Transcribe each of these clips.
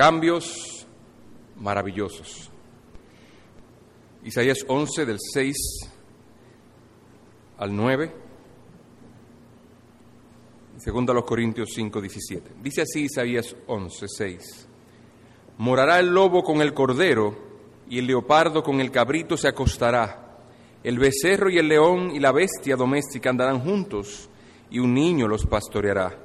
cambios maravillosos. Isaías 11 del 6 al 9. Segundo a los Corintios 5, 17. Dice así Isaías 11, 6. Morará el lobo con el cordero y el leopardo con el cabrito se acostará. El becerro y el león y la bestia doméstica andarán juntos y un niño los pastoreará.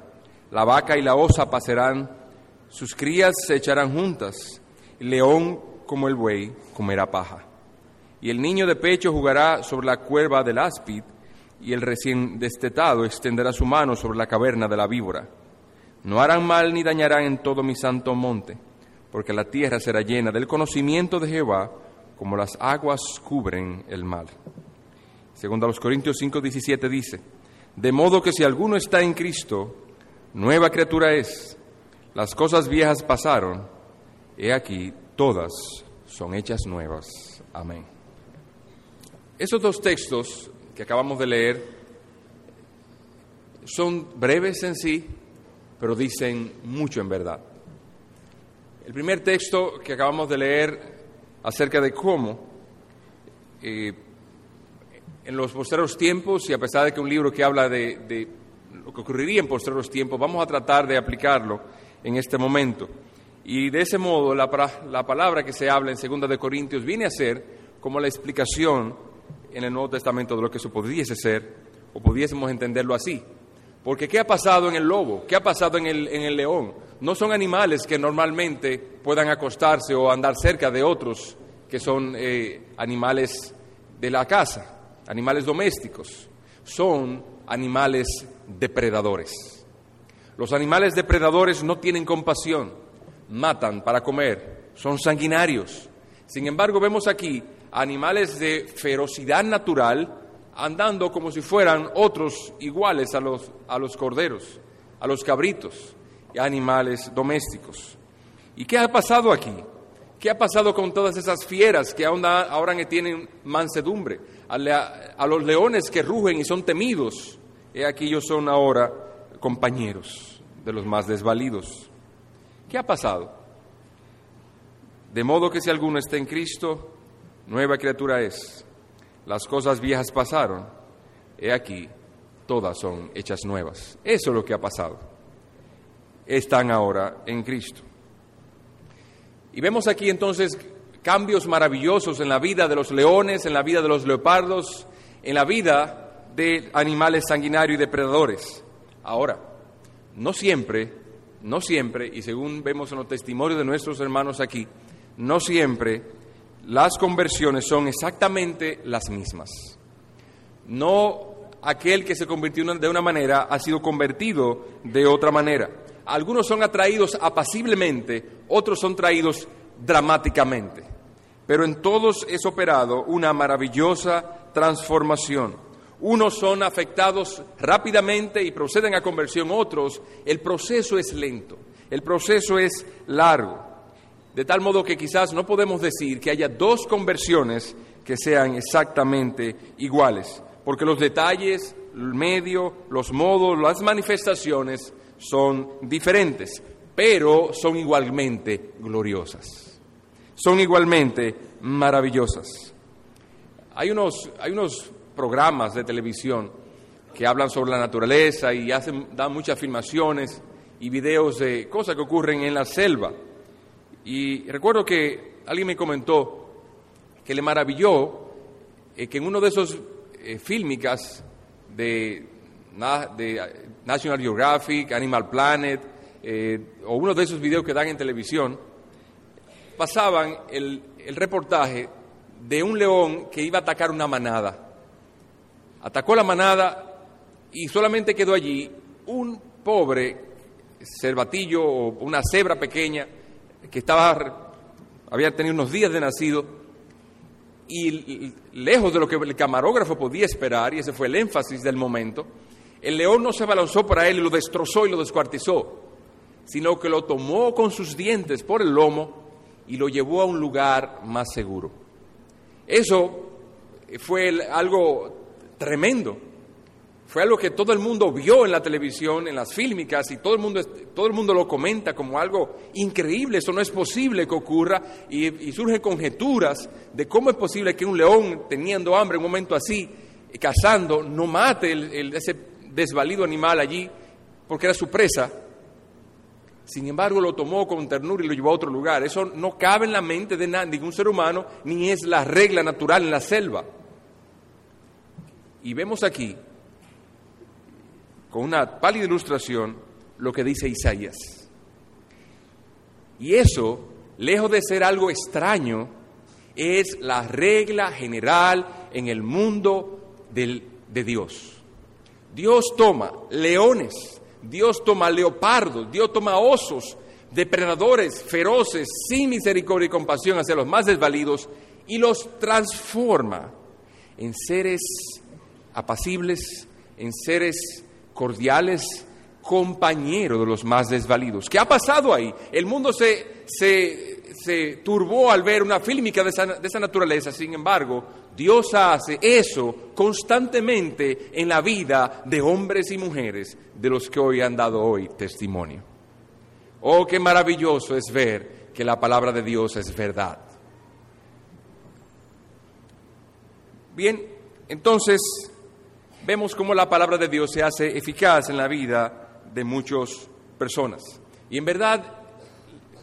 La vaca y la osa pasarán, sus crías se echarán juntas. El león como el buey comerá paja. Y el niño de pecho jugará sobre la cuerva del áspid y el recién destetado extenderá su mano sobre la caverna de la víbora. No harán mal ni dañarán en todo mi santo monte, porque la tierra será llena del conocimiento de Jehová, como las aguas cubren el mar. Segundo a los Corintios 5:17 dice, de modo que si alguno está en Cristo, nueva criatura es. Las cosas viejas pasaron, he aquí, todas son hechas nuevas. Amén. Esos dos textos que acabamos de leer son breves en sí, pero dicen mucho en verdad. El primer texto que acabamos de leer acerca de cómo eh, en los posteriores tiempos, y a pesar de que un libro que habla de, lo que ocurriría en posteriores tiempos, vamos a tratar de aplicarlo en este momento. Y de ese modo, la, la palabra que se habla en 2 de Corintios viene a ser como la explicación en el Nuevo Testamento de lo que eso pudiese ser, o pudiésemos entenderlo así. Porque ¿qué ha pasado en el lobo? ¿Qué ha pasado en el, en el león? No son animales que normalmente puedan acostarse o andar cerca de otros que son eh, animales de la casa animales domésticos, son animales depredadores. Los animales depredadores no tienen compasión, matan para comer, son sanguinarios. Sin embargo, vemos aquí animales de ferocidad natural andando como si fueran otros iguales a los, a los corderos, a los cabritos y animales domésticos. ¿Y qué ha pasado aquí? ¿Qué ha pasado con todas esas fieras que ahora, ahora tienen mansedumbre? a, los leones que rugen y son temidos, he aquí ellos son ahora compañeros de los más desvalidos. ¿Qué ha pasado? De modo que si alguno está en Cristo, nueva criatura es. Las cosas viejas pasaron, he aquí, todas son hechas nuevas. Eso es lo que ha pasado. Están ahora en Cristo. Y vemos aquí entonces cambios maravillosos en la vida de los leones, en la vida de los leopardos, en la vida de animales sanguinarios y depredadores. Ahora, no siempre, no siempre, y según vemos en los testimonios de nuestros hermanos aquí, no siempre las conversiones son exactamente las mismas. No aquel que se convirtió de una manera ha sido convertido de otra manera. Algunos son atraídos apaciblemente, otros son traídos dramáticamente pero en todos es operado una maravillosa transformación. Unos son afectados rápidamente y proceden a conversión, otros el proceso es lento, el proceso es largo. De tal modo que quizás no podemos decir que haya dos conversiones que sean exactamente iguales, porque los detalles, el medio, los modos, las manifestaciones son diferentes, pero son igualmente gloriosas son igualmente maravillosas. Hay unos, hay unos programas de televisión que hablan sobre la naturaleza y hacen, dan muchas filmaciones y videos de cosas que ocurren en la selva. Y recuerdo que alguien me comentó que le maravilló eh, que en uno de esos eh, fílmicas de, de, National Geographic, Animal Planet, eh, o uno de esos videos que dan en televisión, pasaban el, reportaje de un león que iba a atacar una manada. Atacó la manada y solamente quedó allí un pobre cervatillo o una cebra pequeña que estaba, había tenido unos días de nacido y lejos de lo que el camarógrafo podía esperar, y ese fue el énfasis del momento, el león no se balanzó para él y lo destrozó y lo descuartizó, sino que lo tomó con sus dientes por el lomo y lo llevó a un lugar más seguro. Eso fue algo tremendo. Fue algo que todo el mundo vio en la televisión, en las fílmicas, y todo el mundo, todo el mundo lo comenta como algo increíble. Eso no es posible que ocurra, y, surgen conjeturas de cómo es posible que un león, teniendo hambre en un momento así, cazando, no mate ese desvalido animal allí, porque era su presa. Sin embargo, lo tomó con ternura y lo llevó a otro lugar. Eso no cabe en la mente de ningún ser humano, ni es la regla natural en la selva. Y vemos aquí con una pálida ilustración lo que dice Isaías. Y eso, lejos de ser algo extraño, es la regla general en el mundo de Dios. Dios toma leones, Dios toma leopardos, Dios toma osos, depredadores feroces, sin misericordia y compasión hacia los más desvalidos, y los transforma en seres apacibles, en seres cordiales compañeros de los más desvalidos. ¿Qué ha pasado ahí? El mundo se, se, turbó al ver una fílmica de esa, de esa naturaleza, sin embargo, Dios hace eso constantemente en la vida de hombres y mujeres de los que hoy han dado hoy testimonio. Oh, qué maravilloso es ver que la palabra de Dios es verdad. Bien, entonces vemos cómo la palabra de Dios se hace eficaz en la vida de muchas personas. Y en verdad,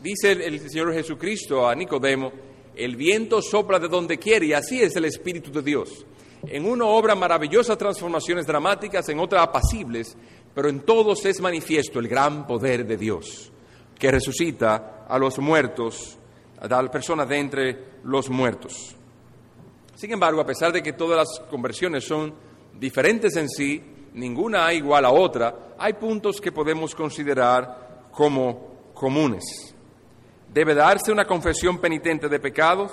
dice el, Señor Jesucristo a Nicodemo, el viento sopla de donde quiere y así es el Espíritu de Dios. En uno obra maravillosas transformaciones dramáticas, en otra apacibles, pero en todos es manifiesto el gran poder de Dios, que resucita a los muertos, a las personas de entre los muertos. Sin embargo, a pesar de que todas las conversiones son diferentes en sí, ninguna igual a otra, hay puntos que podemos considerar como comunes. Debe darse una confesión penitente de pecados,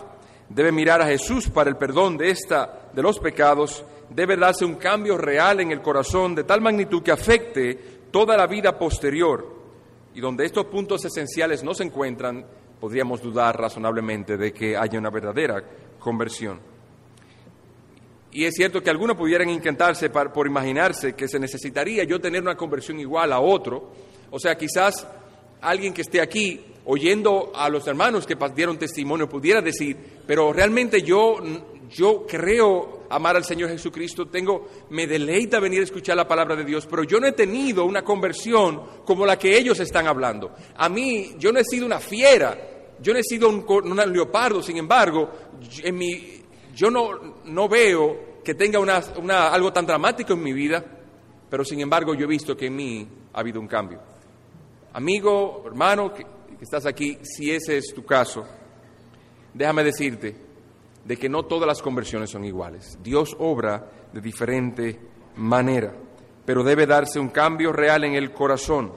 debe mirar a Jesús para el perdón de esta de los pecados, debe darse un cambio real en el corazón de tal magnitud que afecte toda la vida posterior. Y donde estos puntos esenciales no se encuentran, podríamos dudar razonablemente de que haya una verdadera conversión. Y es cierto que algunos pudieran intentarse por imaginarse que se necesitaría yo tener una conversión igual a otro. O sea, quizás alguien que esté aquí oyendo a los hermanos que dieron testimonio pudiera decir, pero realmente yo, yo creo amar al Señor Jesucristo, tengo, me deleita venir a escuchar la palabra de Dios, pero yo no he tenido una conversión como la que ellos están hablando. A mí, yo no he sido una fiera, yo no he sido un leopardo, sin embargo, en mi, yo no, no veo que tenga una, algo tan dramático en mi vida, pero sin embargo yo he visto que en mí ha habido un cambio. Amigo, hermano, que, que estás aquí, si ese es tu caso, déjame decirte de que no todas las conversiones son iguales. Dios obra de diferente manera, pero debe darse un cambio real en el corazón.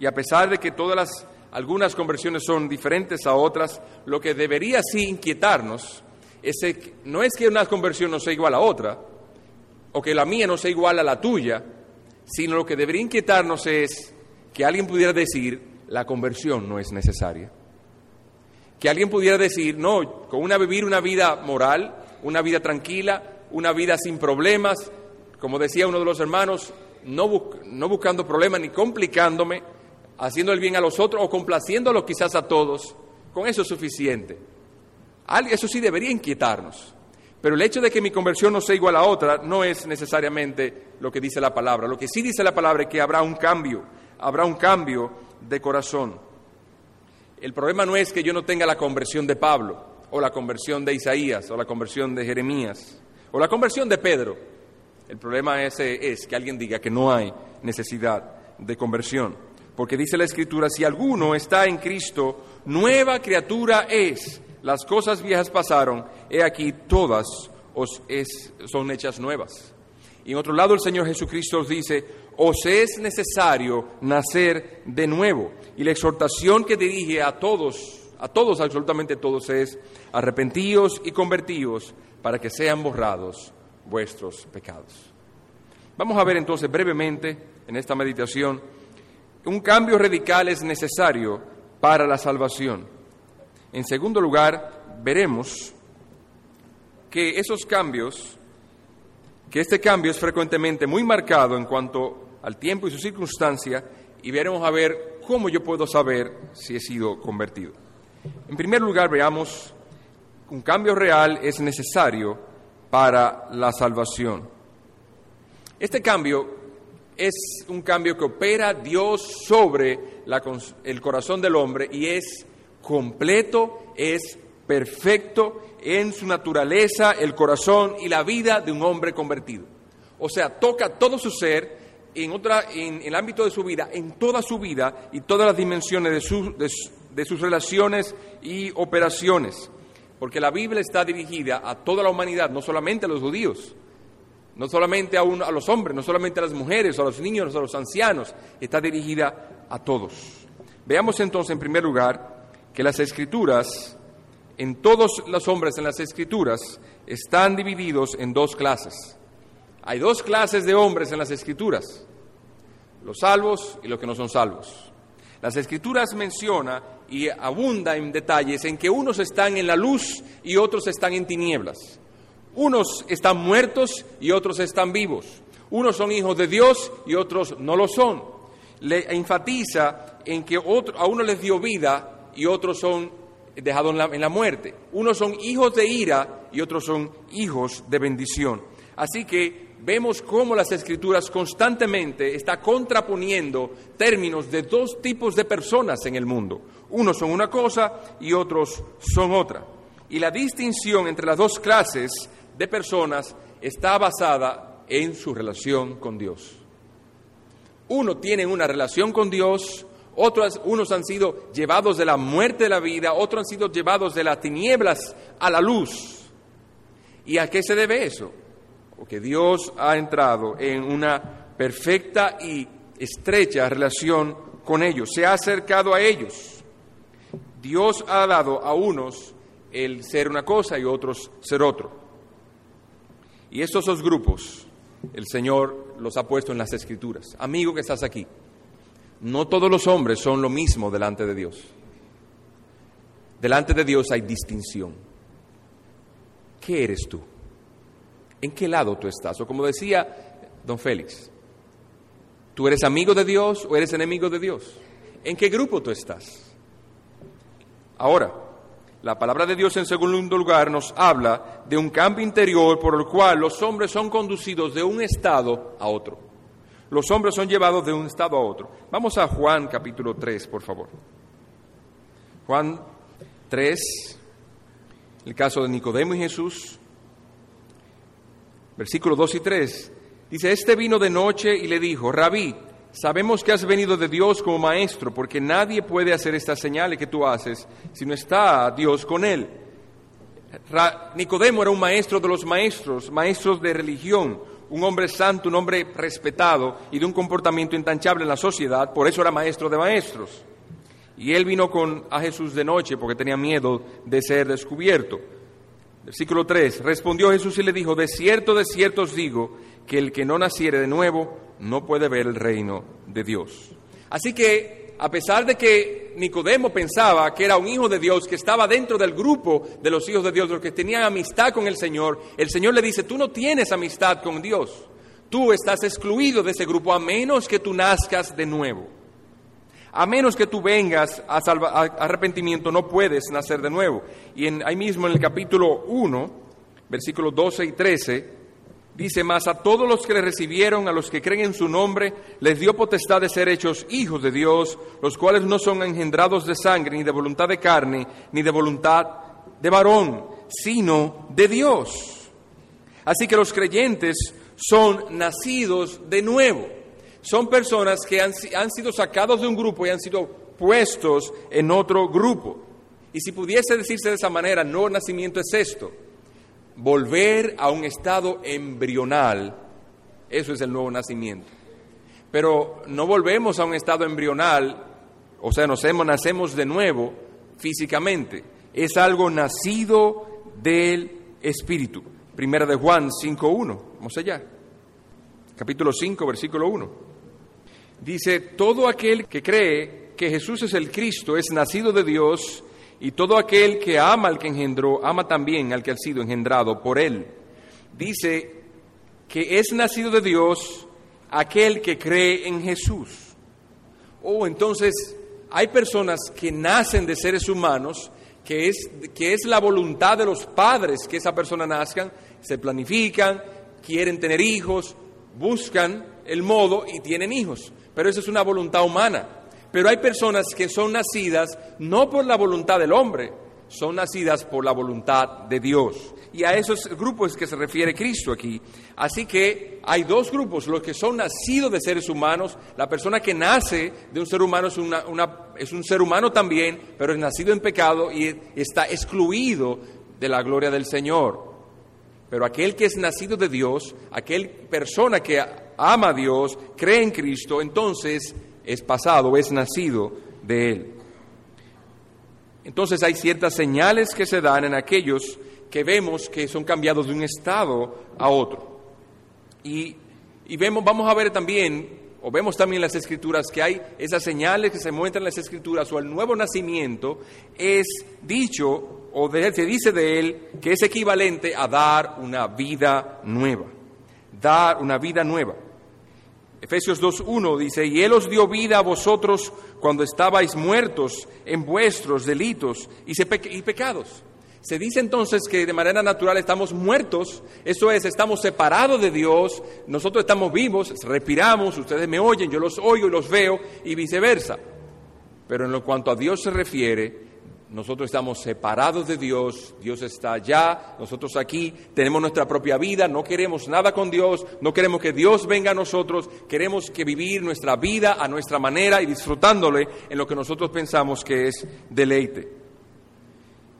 Y a pesar de que todas las algunas conversiones son diferentes a otras, lo que debería sí inquietarnos no es que una conversión no sea igual a otra, o que la mía no sea igual a la tuya, sino lo que debería inquietarnos es que alguien pudiera decir, la conversión no es necesaria. Que alguien pudiera decir, no, con una vivir una vida moral, una vida tranquila, una vida sin problemas, como decía uno de los hermanos, no, no buscando problemas ni complicándome, haciendo el bien a los otros o complaciéndolos quizás a todos, con eso es suficiente. Eso sí debería inquietarnos. Pero el hecho de que mi conversión no sea igual a otra no es necesariamente lo que dice la palabra. Lo que sí dice la palabra es que habrá un cambio, habrá un cambio de corazón. El problema no es que yo no tenga la conversión de Pablo, o la conversión de Isaías, o la conversión de Jeremías, o la conversión de Pedro. El problema es que alguien diga que no hay necesidad de conversión. Porque dice la Escritura, si alguno está en Cristo, nueva criatura es las cosas viejas pasaron, he aquí todas os son hechas nuevas. Y en otro lado el Señor Jesucristo os dice, os es necesario nacer de nuevo. Y la exhortación que dirige a todos, a todos, absolutamente todos, es arrepentíos y convertíos para que sean borrados vuestros pecados. Vamos a ver entonces brevemente en esta meditación, un cambio radical es necesario para la salvación. En segundo lugar, veremos que esos cambios que este cambio es frecuentemente muy marcado en cuanto al tiempo y su circunstancia y veremos a ver cómo yo puedo saber si he sido convertido. En primer lugar, veamos, un cambio real es necesario para la salvación. Este cambio es un cambio que opera Dios sobre el corazón del hombre y es completo, es perfecto en su naturaleza, el corazón y la vida de un hombre convertido. O sea, toca todo su ser en, otra, en, el ámbito de su vida, en toda su vida y todas las dimensiones de, de sus relaciones y operaciones. Porque la Biblia está dirigida a toda la humanidad, no solamente a los judíos, no solamente a, a los hombres, no solamente a las mujeres, a los niños, a los ancianos, está dirigida a todos. Veamos entonces en primer lugar que las escrituras, en todos los hombres en las escrituras, están divididos en dos clases. Hay dos clases de hombres en las escrituras, los salvos y los que no son salvos. Las escrituras menciona y abunda en detalles en que unos están en la luz y otros están en tinieblas. Unos están muertos y otros están vivos. Unos son hijos de Dios y otros no lo son. Le enfatiza en que a uno les dio vida y otros son dejados en la, en la muerte. Unos son hijos de ira y otros son hijos de bendición. Así que vemos cómo las escrituras constantemente está contraponiendo términos de dos tipos de personas en el mundo. Unos son una cosa y otros son otra. Y la distinción entre las dos clases de personas está basada en su relación con Dios. Uno tiene una relación con Dios, otros unos han sido llevados de la muerte de la vida, otros han sido llevados de las tinieblas a la luz. ¿Y a qué se debe eso? porque Dios ha entrado en una perfecta y estrecha relación con ellos, se ha acercado a ellos. Dios ha dado a unos el ser una cosa y otros ser otro. Y estos dos grupos, el Señor los ha puesto en las Escrituras. Amigo que estás aquí, no todos los hombres son lo mismo delante de Dios. Delante de Dios hay distinción. ¿Qué eres tú? ¿En qué lado tú estás? O como decía don Félix, ¿tú eres amigo de Dios o eres enemigo de Dios? ¿En qué grupo tú estás? Ahora, la palabra de Dios en segundo lugar nos habla de un cambio interior por el cual los hombres son conducidos de un estado a otro. Los hombres son llevados de un estado a otro. Vamos a Juan capítulo 3, por favor. Juan 3, el caso de Nicodemo y Jesús versículos 2 y 3, dice, este vino de noche y le dijo, rabí, sabemos que has venido de Dios como maestro, porque nadie puede hacer estas señales que tú haces si no está Dios con él. Nicodemo era un maestro de los maestros, maestros de religión, un hombre santo, un hombre respetado y de un comportamiento intanchable en la sociedad, por eso era maestro de maestros. Y él vino con a Jesús de noche porque tenía miedo de ser descubierto. Versículo 3. Respondió Jesús y le dijo, de cierto, de cierto os digo, que el que no naciere de nuevo no puede ver el reino de Dios. Así que, a pesar de que Nicodemo pensaba que era un hijo de Dios, que estaba dentro del grupo de los hijos de Dios, los que tenían amistad con el Señor, el Señor le dice, tú no tienes amistad con Dios. Tú estás excluido de ese grupo a menos que tú nazcas de nuevo. A menos que tú vengas a, arrepentimiento, no puedes nacer de nuevo. Y en, ahí mismo en el capítulo 1, versículos 12 y 13, dice, más a todos los que le recibieron, a los que creen en su nombre, les dio potestad de ser hechos hijos de Dios, los cuales no son engendrados de sangre, ni de voluntad de carne, ni de voluntad de varón, sino de Dios. Así que los creyentes son nacidos de nuevo son personas que han, sido sacados de un grupo y han sido puestos en otro grupo. Y si pudiese decirse de esa manera, no nacimiento es esto, volver a un estado embrional, eso es el nuevo nacimiento. Pero no volvemos a un estado embrional, o sea, nos hemos, nacemos de nuevo físicamente, es algo nacido del Espíritu. Primera de Juan 5.1, vamos allá. Capítulo 5, versículo 1. Dice, todo aquel que cree que Jesús es el Cristo es nacido de Dios y todo aquel que ama al que engendró, ama también al que ha sido engendrado por él. Dice que es nacido de Dios aquel que cree en Jesús. Oh, entonces hay personas que nacen de seres humanos, que es, que es la voluntad de los padres que esa persona nazcan, se planifican, quieren tener hijos, buscan el modo y tienen hijos. Pero eso es una voluntad humana. Pero hay personas que son nacidas no por la voluntad del hombre, son nacidas por la voluntad de Dios. Y a esos grupos que se refiere Cristo aquí. Así que hay dos grupos, los que son nacidos de seres humanos, la persona que nace de un ser humano es, es un ser humano también, pero es nacido en pecado y está excluido de la gloria del Señor. Pero aquel que es nacido de Dios, aquel persona que ama a Dios, cree en Cristo, entonces es pasado, es nacido de Él. Entonces hay ciertas señales que se dan en aquellos que vemos que son cambiados de un estado a otro. Y, vemos, vamos a ver también, o vemos también en las escrituras, que hay esas señales que se muestran en las escrituras, o el nuevo nacimiento es dicho, o se dice de él, que es equivalente a dar una vida nueva. Dar una vida nueva. Efesios 2.1 dice, y Él os dio vida a vosotros cuando estabais muertos en vuestros delitos y, y pecados. Se dice entonces que de manera natural estamos muertos, eso es, estamos separados de Dios, nosotros estamos vivos, respiramos, ustedes me oyen, yo los oigo y los veo y viceversa. Pero en lo cuanto a Dios se refiere, nosotros estamos separados de Dios, Dios está allá, nosotros aquí tenemos nuestra propia vida, no queremos nada con Dios, no queremos que Dios venga a nosotros, queremos que vivir nuestra vida a nuestra manera y disfrutándole en lo que nosotros pensamos que es deleite.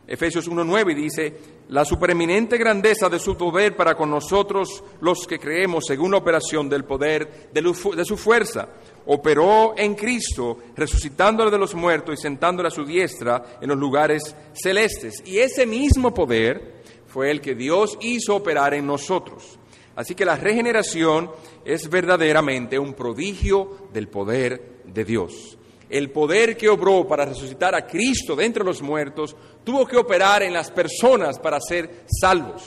Efesios 1.9 dice, la supereminente grandeza de su poder para con nosotros los que creemos según la operación del poder de su fuerza operó en Cristo, resucitándole de los muertos y sentándole a su diestra en los lugares celestes. Y ese mismo poder fue el que Dios hizo operar en nosotros. Así que la regeneración es verdaderamente un prodigio del poder de Dios. El poder que obró para resucitar a Cristo de entre los muertos tuvo que operar en las personas para ser salvos.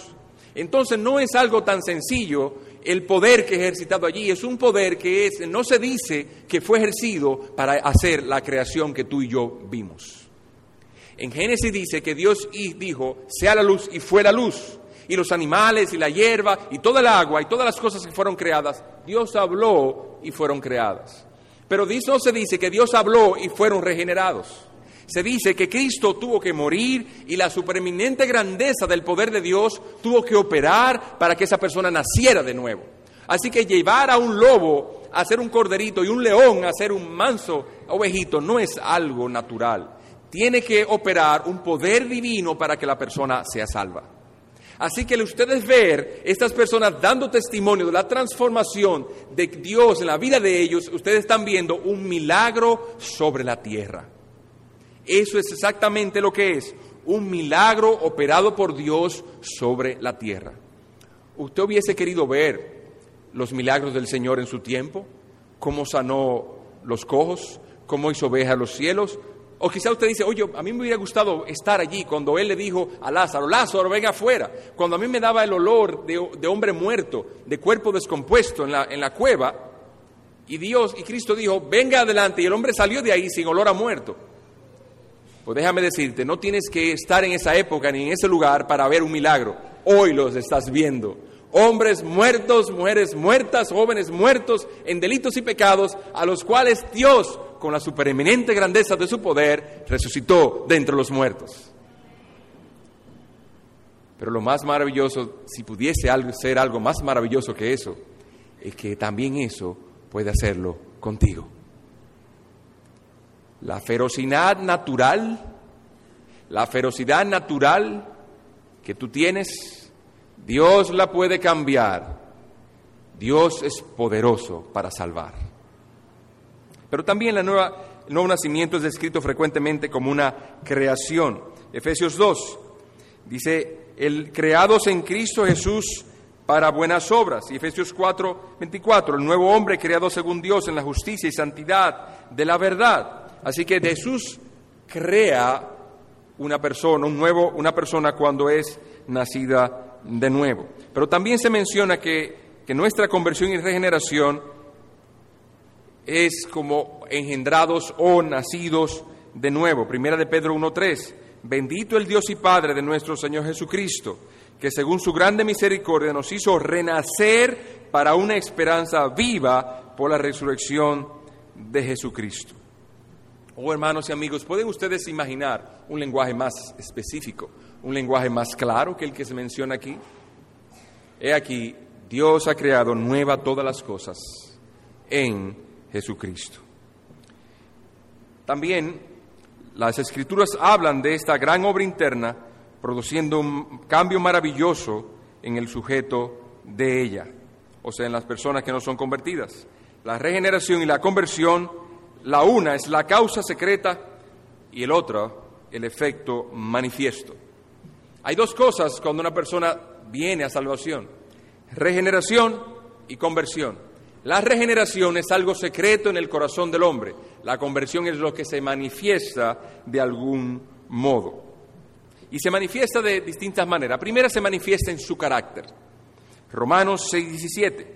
Entonces no es algo tan sencillo el poder que ejercitado allí es un poder que es, no se dice que fue ejercido para hacer la creación que tú y yo vimos. En Génesis dice que Dios dijo, sea la luz y fue la luz. Y los animales y la hierba y toda el agua y todas las cosas que fueron creadas, Dios habló y fueron creadas. Pero no se dice que Dios habló y fueron regenerados se dice que Cristo tuvo que morir y la supereminente grandeza del poder de Dios tuvo que operar para que esa persona naciera de nuevo. Así que llevar a un lobo a ser un corderito y un león a ser un manso ovejito no es algo natural. Tiene que operar un poder divino para que la persona sea salva. Así que ustedes ver estas personas dando testimonio de la transformación de Dios en la vida de ellos, ustedes están viendo un milagro sobre la tierra. Eso es exactamente lo que es, un milagro operado por Dios sobre la tierra. ¿Usted hubiese querido ver los milagros del Señor en su tiempo? ¿Cómo sanó los cojos? ¿Cómo hizo oveja los cielos? O quizá usted dice, oye, a mí me hubiera gustado estar allí cuando él le dijo a Lázaro, Lázaro, venga afuera. Cuando a mí me daba el olor de, hombre muerto, de cuerpo descompuesto en la, en la cueva, y Dios y Cristo dijo, venga adelante, y el hombre salió de ahí sin olor a muerto. Pues déjame decirte, no tienes que estar en esa época ni en ese lugar para ver un milagro. Hoy los estás viendo. Hombres muertos, mujeres muertas, jóvenes muertos en delitos y pecados, a los cuales Dios, con la supereminente grandeza de su poder, resucitó de entre los muertos. Pero lo más maravilloso, si pudiese ser algo más maravilloso que eso, es que también eso puede hacerlo contigo. La ferocidad natural, la ferocidad natural que tú tienes, Dios la puede cambiar. Dios es poderoso para salvar. Pero también la nueva, el nuevo nacimiento es descrito frecuentemente como una creación. Efesios 2 dice, el creados en Cristo Jesús para buenas obras. Y Efesios 4, 24, el nuevo hombre creado según Dios en la justicia y santidad de la verdad. Así que Jesús crea una persona, un nuevo, una persona cuando es nacida de nuevo. Pero también se menciona que que nuestra conversión y regeneración es como engendrados o nacidos de nuevo. Primera de Pedro 1.3. Bendito el Dios y Padre de nuestro Señor Jesucristo, que según su grande misericordia nos hizo renacer para una esperanza viva por la resurrección de Jesucristo. Oh hermanos y amigos, ¿pueden ustedes imaginar un lenguaje más específico, un lenguaje más claro que el que se menciona aquí? He aquí, Dios ha creado nueva todas las cosas en Jesucristo. También las escrituras hablan de esta gran obra interna produciendo un cambio maravilloso en el sujeto de ella, o sea, en las personas que no son convertidas. La regeneración y la conversión, la una es la causa secreta y el otro el efecto manifiesto. Hay dos cosas cuando una persona viene a salvación, regeneración y conversión. La regeneración es algo secreto en el corazón del hombre. La conversión es lo que se manifiesta de algún modo. Y se manifiesta de distintas maneras. primera se manifiesta en su carácter. Romanos 6:17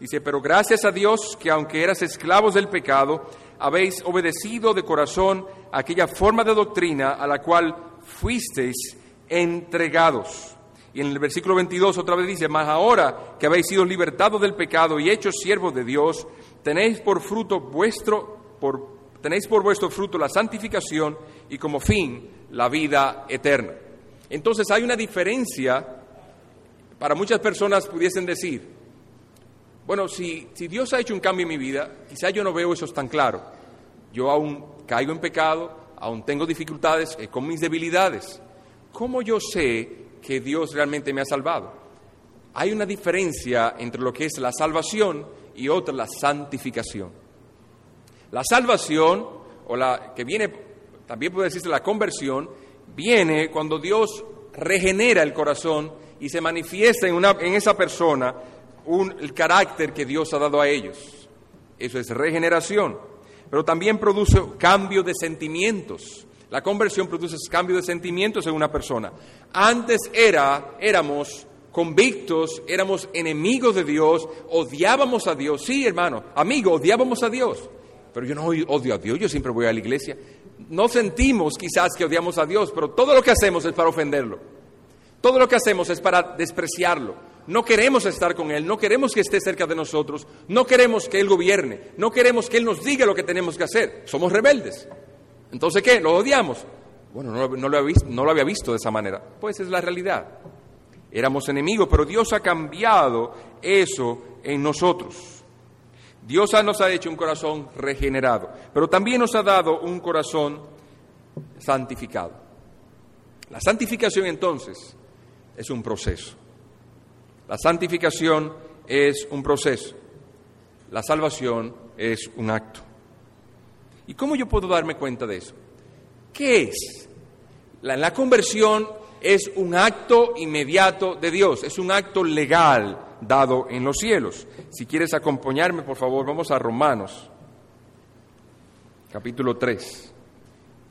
dice, pero gracias a Dios que aunque eras esclavos del pecado, habéis obedecido de corazón aquella forma de doctrina a la cual fuisteis entregados. Y en el versículo 22 otra vez dice, mas ahora que habéis sido libertados del pecado y hechos siervos de Dios, tenéis por fruto vuestro, por tenéis por vuestro fruto la santificación y como fin la vida eterna. Entonces hay una diferencia, para muchas personas pudiesen decir, bueno, si, si Dios ha hecho un cambio en mi vida, quizá yo no veo eso tan claro. Yo aún caigo en pecado, aún tengo dificultades eh, con mis debilidades. ¿Cómo yo sé que Dios realmente me ha salvado? Hay una diferencia entre lo que es la salvación y otra la santificación. La salvación, o la que viene, también puede decirse la conversión, viene cuando Dios regenera el corazón y se manifiesta en, una, en esa persona un, el carácter que Dios ha dado a ellos. Eso es regeneración. Pero también produce cambio de sentimientos. La conversión produce cambio de sentimientos en una persona. Antes era, éramos convictos, éramos enemigos de Dios, odiábamos a Dios. Sí, hermano, amigo, odiábamos a Dios pero yo no odio a Dios, yo siempre voy a la iglesia. No sentimos quizás que odiamos a Dios, pero todo lo que hacemos es para ofenderlo. Todo lo que hacemos es para despreciarlo. No queremos estar con Él, no queremos que esté cerca de nosotros, no queremos que Él gobierne, no queremos que Él nos diga lo que tenemos que hacer. Somos rebeldes. Entonces, ¿qué? ¿Lo odiamos? Bueno, no, lo, había no lo había visto de esa manera. Pues es la realidad. Éramos enemigos, pero Dios ha cambiado eso en nosotros. Dios nos ha hecho un corazón regenerado, pero también nos ha dado un corazón santificado. La santificación entonces es un proceso. La santificación es un proceso. La salvación es un acto. ¿Y cómo yo puedo darme cuenta de eso? ¿Qué es? La, conversión es un acto inmediato de Dios, es un acto legal, dado en los cielos. Si quieres acompañarme, por favor, vamos a Romanos, capítulo 3,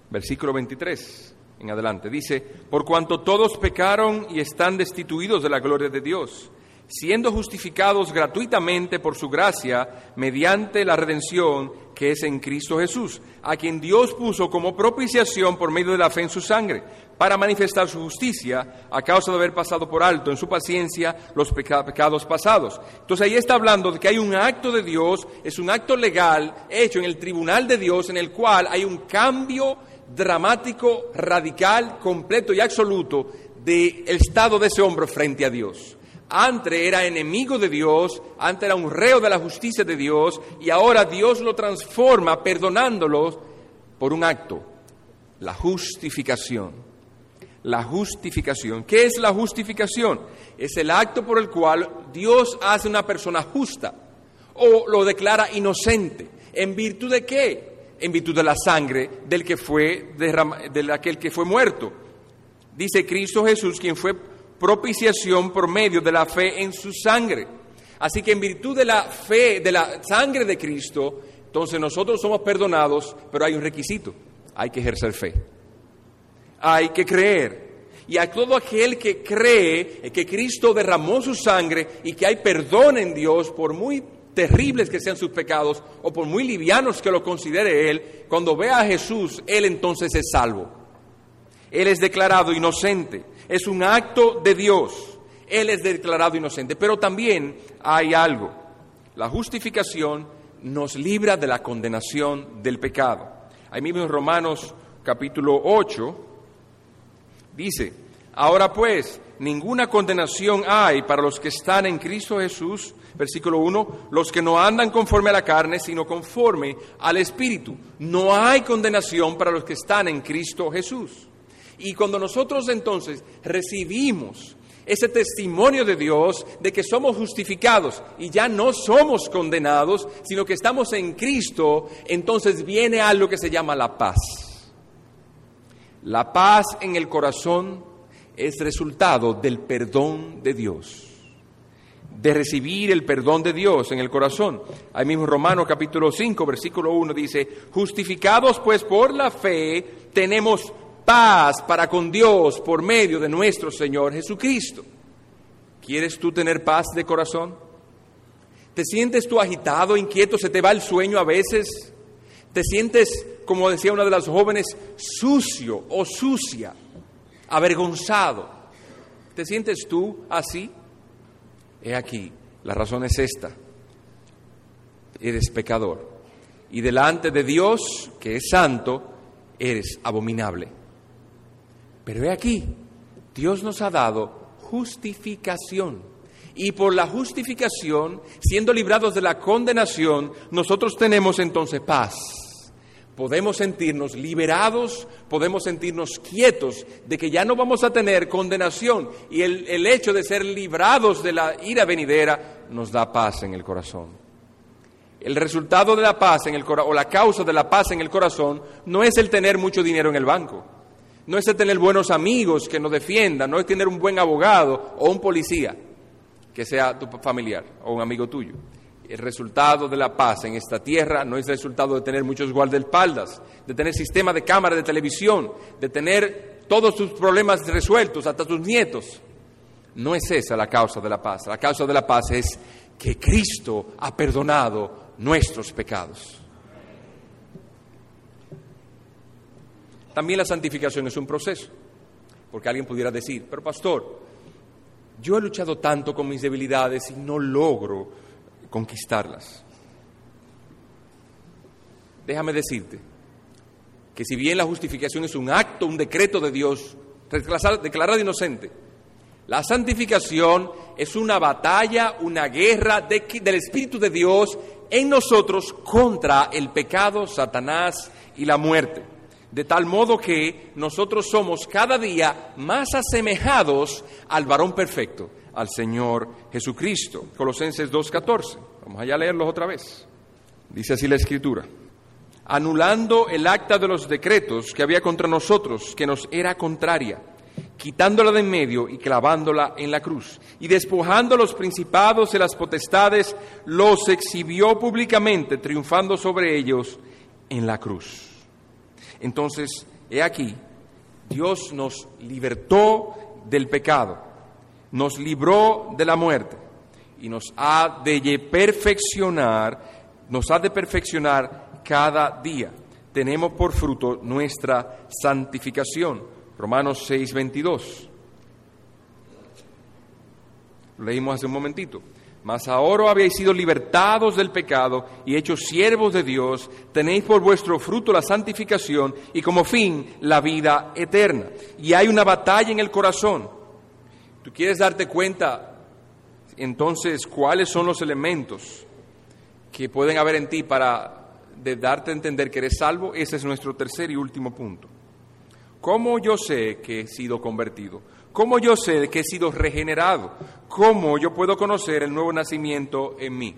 versículo 23 en adelante. Dice, por cuanto todos pecaron y están destituidos de la gloria de Dios, siendo justificados gratuitamente por su gracia mediante la redención que es en Cristo Jesús, a quien Dios puso como propiciación por medio de la fe en su sangre, para manifestar su justicia a causa de haber pasado por alto en su paciencia los pecados pasados. Entonces ahí está hablando de que hay un acto de Dios, es un acto legal hecho en el tribunal de Dios en el cual hay un cambio dramático, radical, completo y absoluto del estado de ese hombre frente a Dios. Antes era enemigo de Dios, antes era un reo de la justicia de Dios y ahora Dios lo transforma perdonándolo por un acto, la justificación. La justificación. ¿Qué es la justificación? Es el acto por el cual Dios hace una persona justa o lo declara inocente. ¿En virtud de qué? En virtud de la sangre del que fue de aquel que fue muerto. Dice Cristo Jesús, quien fue propiciación por medio de la fe en su sangre. Así que en virtud de la fe, de la sangre de Cristo, entonces nosotros somos perdonados, pero hay un requisito, hay que ejercer fe. Hay que creer. Y a todo aquel que cree que Cristo derramó su sangre y que hay perdón en Dios por muy terribles que sean sus pecados o por muy livianos que lo considere Él, cuando vea a Jesús, Él entonces es salvo. Él es declarado inocente. Es un acto de Dios. Él es declarado inocente. Pero también hay algo. La justificación nos libra de la condenación del pecado. Ahí mismo en Romanos capítulo 8 dice, ahora pues, ninguna condenación hay para los que están en Cristo Jesús, versículo 1, los que no andan conforme a la carne, sino conforme al Espíritu. No hay condenación para los que están en Cristo Jesús. Y cuando nosotros entonces recibimos ese testimonio de Dios de que somos justificados y ya no somos condenados, sino que estamos en Cristo, entonces viene algo que se llama la paz. La paz en el corazón es resultado del perdón de Dios, de recibir el perdón de Dios en el corazón. Ahí mismo Romanos capítulo 5, versículo 1 dice, justificados pues por la fe, tenemos paz para con Dios por medio de nuestro Señor Jesucristo. ¿Quieres tú tener paz de corazón? ¿Te sientes tú agitado, inquieto, se te va el sueño a veces? ¿Te sientes, como decía una de las jóvenes, sucio o sucia, avergonzado? ¿Te sientes tú así? He aquí, la razón es esta. Eres pecador. Y delante de Dios, que es santo, eres abominable. Pero he aquí, Dios nos ha dado justificación. Y por la justificación, siendo librados de la condenación, nosotros tenemos entonces paz. Podemos sentirnos liberados, podemos sentirnos quietos de que ya no vamos a tener condenación. Y el, hecho de ser librados de la ira venidera nos da paz en el corazón. El resultado de la paz en el o la causa de la paz en el corazón no es el tener mucho dinero en el banco no es tener buenos amigos que nos defiendan, no es tener un buen abogado o un policía que sea tu familiar o un amigo tuyo. El resultado de la paz en esta tierra no es el resultado de tener muchos guardaespaldas, de tener sistema de cámara de televisión, de tener todos tus problemas resueltos, hasta tus nietos. No es esa la causa de la paz. La causa de la paz es que Cristo ha perdonado nuestros pecados. También la santificación es un proceso, porque alguien pudiera decir, pero pastor, yo he luchado tanto con mis debilidades y no logro conquistarlas. Déjame decirte que si bien la justificación es un acto, un decreto de Dios, declarado inocente, la santificación es una batalla, una guerra del Espíritu de Dios en nosotros contra el pecado, Satanás y la muerte de tal modo que nosotros somos cada día más asemejados al varón perfecto, al Señor Jesucristo. Colosenses 2.14. Vamos allá a leerlos otra vez. Dice así la Escritura. Anulando el acta de los decretos que había contra nosotros, que nos era contraria, quitándola de en medio y clavándola en la cruz. Y despojando los principados y las potestades, los exhibió públicamente, triunfando sobre ellos en la cruz. Entonces, he aquí, Dios nos libertó del pecado, nos libró de la muerte y nos ha de perfeccionar, nos ha de perfeccionar cada día. Tenemos por fruto nuestra santificación. Romanos 6, 22. Lo leímos hace un momentito. Mas ahora habéis sido libertados del pecado y hechos siervos de Dios, tenéis por vuestro fruto la santificación y como fin la vida eterna. Y hay una batalla en el corazón. ¿Tú quieres darte cuenta entonces cuáles son los elementos que pueden haber en ti para darte a entender que eres salvo? Ese es nuestro tercer y último punto. ¿Cómo yo sé que he sido convertido? ¿Cómo yo sé que he sido regenerado? ¿Cómo yo puedo conocer el nuevo nacimiento en mí?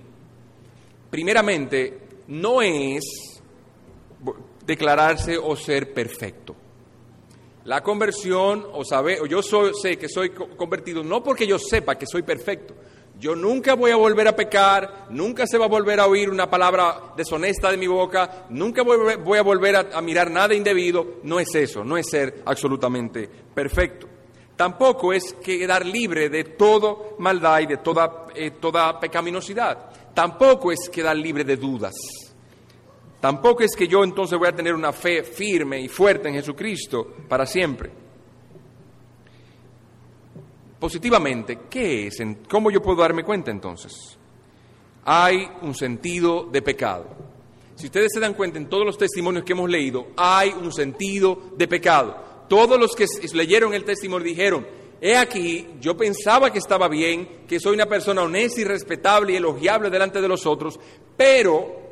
Primeramente, no es declararse o ser perfecto. La conversión, o, saber, o yo sé que soy convertido, no porque yo sepa que soy perfecto. Yo nunca voy a volver a pecar, nunca se va a volver a oír una palabra deshonesta de mi boca, nunca voy a volver a mirar nada indebido. No es eso, no es ser absolutamente perfecto. Tampoco es quedar libre de toda maldad y de toda, eh, toda pecaminosidad. Tampoco es quedar libre de dudas. Tampoco es que yo entonces voy a tener una fe firme y fuerte en Jesucristo para siempre. Positivamente, ¿qué es? ¿Cómo yo puedo darme cuenta entonces? Hay un sentido de pecado. Si ustedes se dan cuenta en todos los testimonios que hemos leído, hay un sentido de pecado. Todos los que leyeron el testimonio dijeron, he aquí, yo pensaba que estaba bien, que soy una persona honesta y respetable y elogiable delante de los otros, pero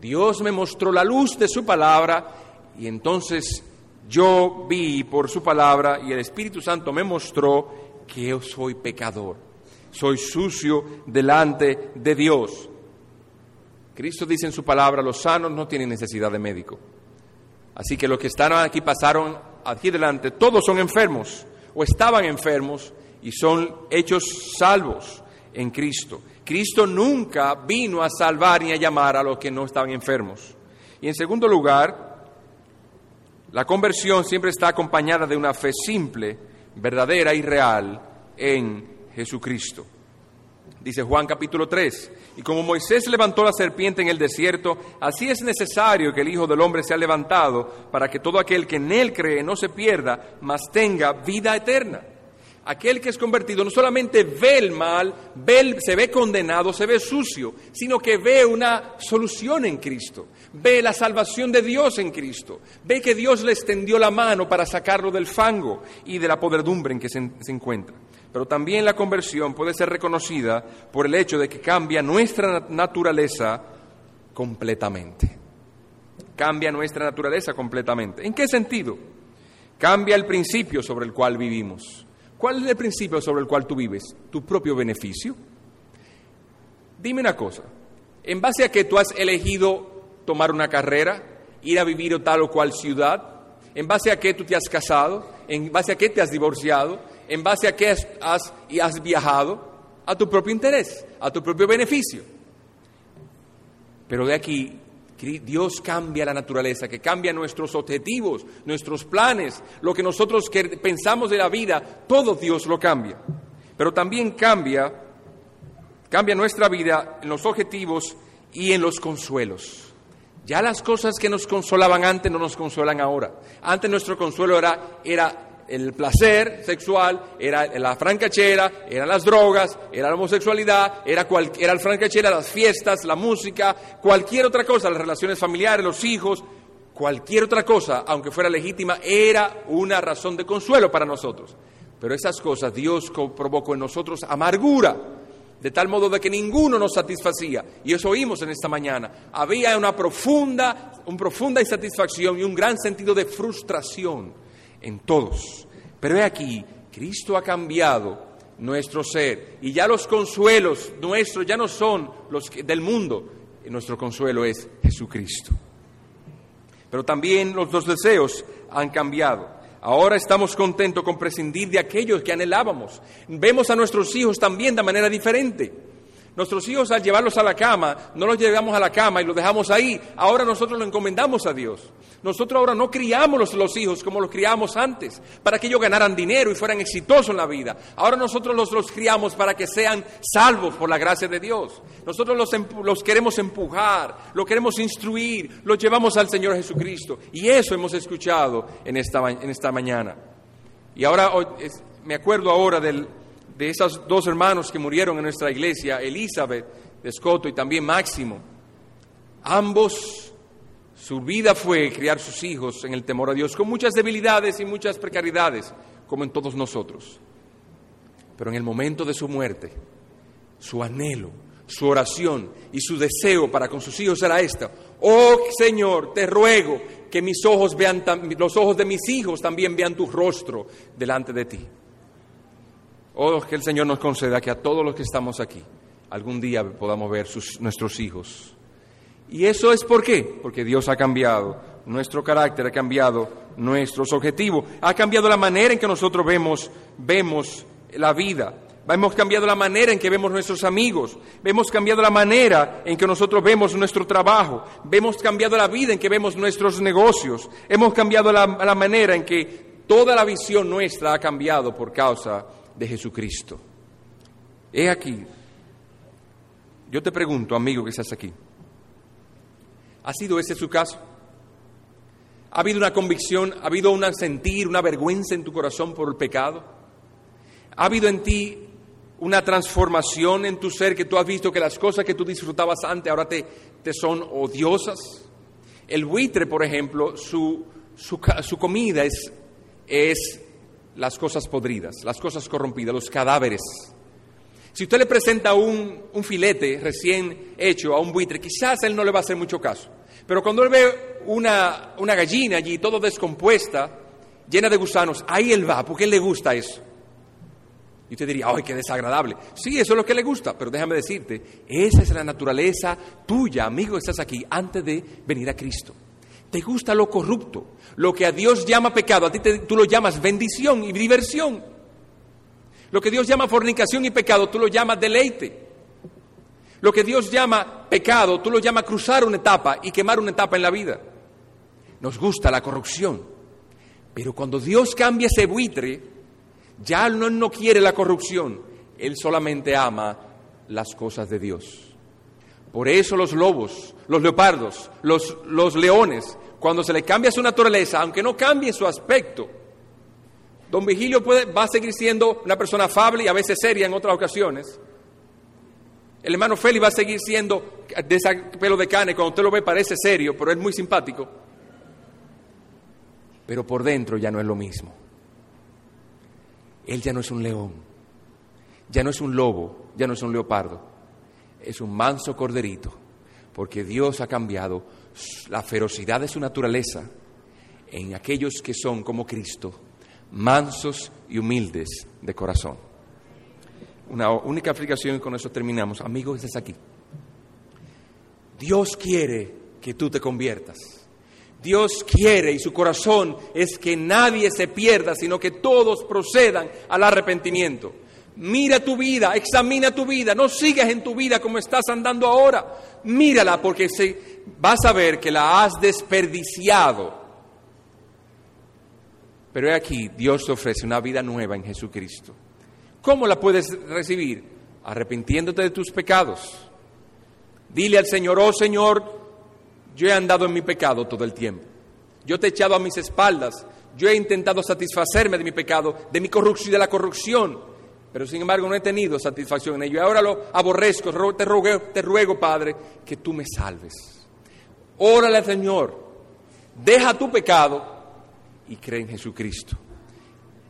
Dios me mostró la luz de su palabra y entonces yo vi por su palabra y el Espíritu Santo me mostró que yo soy pecador, soy sucio delante de Dios. Cristo dice en su palabra, los sanos no tienen necesidad de médico. Así que los que están aquí pasaron aquí delante, todos son enfermos o estaban enfermos y son hechos salvos en Cristo. Cristo nunca vino a salvar ni a llamar a los que no estaban enfermos. Y en segundo lugar, la conversión siempre está acompañada de una fe simple, verdadera y real en Jesucristo. Dice Juan capítulo 3, y como Moisés levantó la serpiente en el desierto, así es necesario que el Hijo del Hombre sea levantado para que todo aquel que en él cree no se pierda, mas tenga vida eterna. Aquel que es convertido no solamente ve el mal, ve se ve condenado, se ve sucio, sino que ve una solución en Cristo, ve la salvación de Dios en Cristo, ve que Dios le extendió la mano para sacarlo del fango y de la podredumbre en que se encuentra pero también la conversión puede ser reconocida por el hecho de que cambia nuestra naturaleza completamente. Cambia nuestra naturaleza completamente. ¿En qué sentido? Cambia el principio sobre el cual vivimos. ¿Cuál es el principio sobre el cual tú vives? ¿Tu propio beneficio? Dime una cosa, ¿en base a que tú has elegido tomar una carrera, ir a vivir a tal o cual ciudad? ¿En base a qué tú te has casado? ¿En base a qué te has divorciado? En base a qué has, has viajado, a tu propio interés, a tu propio beneficio. Pero de aquí Dios cambia la naturaleza, que cambia nuestros objetivos, nuestros planes, lo que nosotros pensamos de la vida, todo Dios lo cambia. Pero también cambia, cambia nuestra vida en los objetivos y en los consuelos. Ya las cosas que nos consolaban antes no nos consuelan ahora. Antes nuestro consuelo era, era el placer sexual, era la francachera, eran las drogas, era la homosexualidad, era, cual, era el francachera, las fiestas, la música, cualquier otra cosa, las relaciones familiares, los hijos, cualquier otra cosa, aunque fuera legítima, era una razón de consuelo para nosotros. Pero esas cosas Dios provocó en nosotros amargura, de tal modo de que ninguno nos satisfacía. Y eso oímos en esta mañana. Había una profunda, una profunda insatisfacción y un gran sentido de frustración en todos. Pero he aquí, Cristo ha cambiado nuestro ser y ya los consuelos nuestros ya no son los del mundo, nuestro consuelo es Jesucristo. Pero también los dos deseos han cambiado. Ahora estamos contentos con prescindir de aquellos que anhelábamos. Vemos a nuestros hijos también de manera diferente. Nuestros hijos al llevarlos a la cama, no los llevamos a la cama y los dejamos ahí. Ahora nosotros los encomendamos a Dios. Nosotros ahora no criamos los, hijos como los criamos antes, para que ellos ganaran dinero y fueran exitosos en la vida. Ahora nosotros los, los criamos para que sean salvos por la gracia de Dios. Nosotros los, los queremos empujar, los queremos instruir, los llevamos al Señor Jesucristo. Y eso hemos escuchado en esta, en esta mañana. Y ahora me acuerdo ahora del de esos dos hermanos que murieron en nuestra iglesia, Elizabeth de Escoto y también Máximo. Ambos, su vida fue criar sus hijos en el temor a Dios, con muchas debilidades y muchas precariedades, como en todos nosotros. Pero en el momento de su muerte, su anhelo, su oración y su deseo para con sus hijos era esta. Oh Señor, te ruego que mis ojos vean, los ojos de mis hijos también vean tu rostro delante de ti. Oh, que el Señor nos conceda que a todos los que estamos aquí algún día podamos ver nuestros hijos. ¿Y eso es por qué? Porque Dios ha cambiado nuestro carácter, ha cambiado nuestros objetivos, ha cambiado la manera en que nosotros vemos, la vida. Hemos cambiado la manera en que vemos nuestros amigos, hemos cambiado la manera en que nosotros vemos nuestro trabajo, hemos cambiado la vida en que vemos nuestros negocios, hemos cambiado la, la manera en que toda la visión nuestra ha cambiado por causa de Jesucristo. He aquí, yo te pregunto, amigo que estás aquí, ¿ha sido ese su caso? ¿Ha habido una convicción, ha habido un sentir, una vergüenza en tu corazón por el pecado? ¿Ha habido en ti una transformación en tu ser que tú has visto que las cosas que tú disfrutabas antes ahora te, te son odiosas? El buitre, por ejemplo, su, su, su comida es, es las cosas podridas, las cosas corrompidas, los cadáveres. Si usted le presenta un, un, filete recién hecho a un buitre, quizás él no le va a hacer mucho caso. Pero cuando él ve una, una gallina allí, todo descompuesta, llena de gusanos, ahí él va, porque él le gusta eso. Y usted diría, ¡ay, qué desagradable! Sí, eso es lo que le gusta, pero déjame decirte, esa es la naturaleza tuya, amigo, estás aquí, antes de venir a Cristo. Te gusta lo corrupto, lo que a Dios llama pecado, a ti tú lo llamas bendición y diversión. Lo que Dios llama fornicación y pecado, tú lo llamas deleite. Lo que Dios llama pecado, tú lo llamas cruzar una etapa y quemar una etapa en la vida. Nos gusta la corrupción. Pero cuando Dios cambia ese buitre, ya no, no quiere la corrupción, Él solamente ama las cosas de Dios. Por eso los lobos, los leopardos, los leones, cuando se le cambia su naturaleza, aunque no cambie su aspecto, don Vigilio puede, va a seguir siendo una persona afable y a veces seria en otras ocasiones. El hermano Félix va a seguir siendo de ese pelo de cane, cuando usted lo ve parece serio, pero es muy simpático. Pero por dentro ya no es lo mismo. Él ya no es un león, ya no es un lobo, ya no es un leopardo, es un manso corderito, porque Dios ha cambiado la ferocidad de su naturaleza en aquellos que son como Cristo, mansos y humildes de corazón. Una única aplicación y con eso terminamos. Amigos, estás aquí. Dios quiere que tú te conviertas. Dios quiere y su corazón es que nadie se pierda, sino que todos procedan al arrepentimiento. Mira tu vida, examina tu vida, no sigas en tu vida como estás andando ahora. Mírala porque se, vas a ver que la has desperdiciado. Pero he aquí, Dios te ofrece una vida nueva en Jesucristo. ¿Cómo la puedes recibir? Arrepintiéndote de tus pecados. Dile al Señor, oh Señor, yo he andado en mi pecado todo el tiempo. Yo te he echado a mis espaldas. Yo he intentado satisfacerme de mi pecado, de mi corrupción y de la corrupción. Pero sin embargo no he tenido satisfacción en ello. Y ahora lo aborrezco. Te ruego, te ruego, Padre, que tú me salves. Órale al Señor. Deja tu pecado y cree en Jesucristo.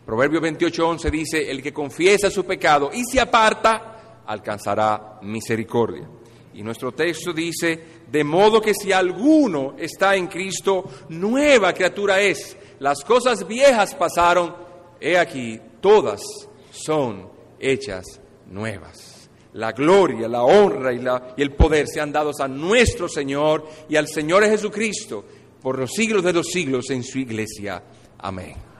Proverbio 28:11 dice, el que confiesa su pecado y se aparta, alcanzará misericordia. Y nuestro texto dice, de modo que si alguno está en Cristo, nueva criatura es. Las cosas viejas pasaron, he aquí, todas son hechas nuevas. La gloria, la honra y, la, y el poder sean dados a nuestro Señor y al Señor Jesucristo por los siglos de los siglos en su iglesia. Amén.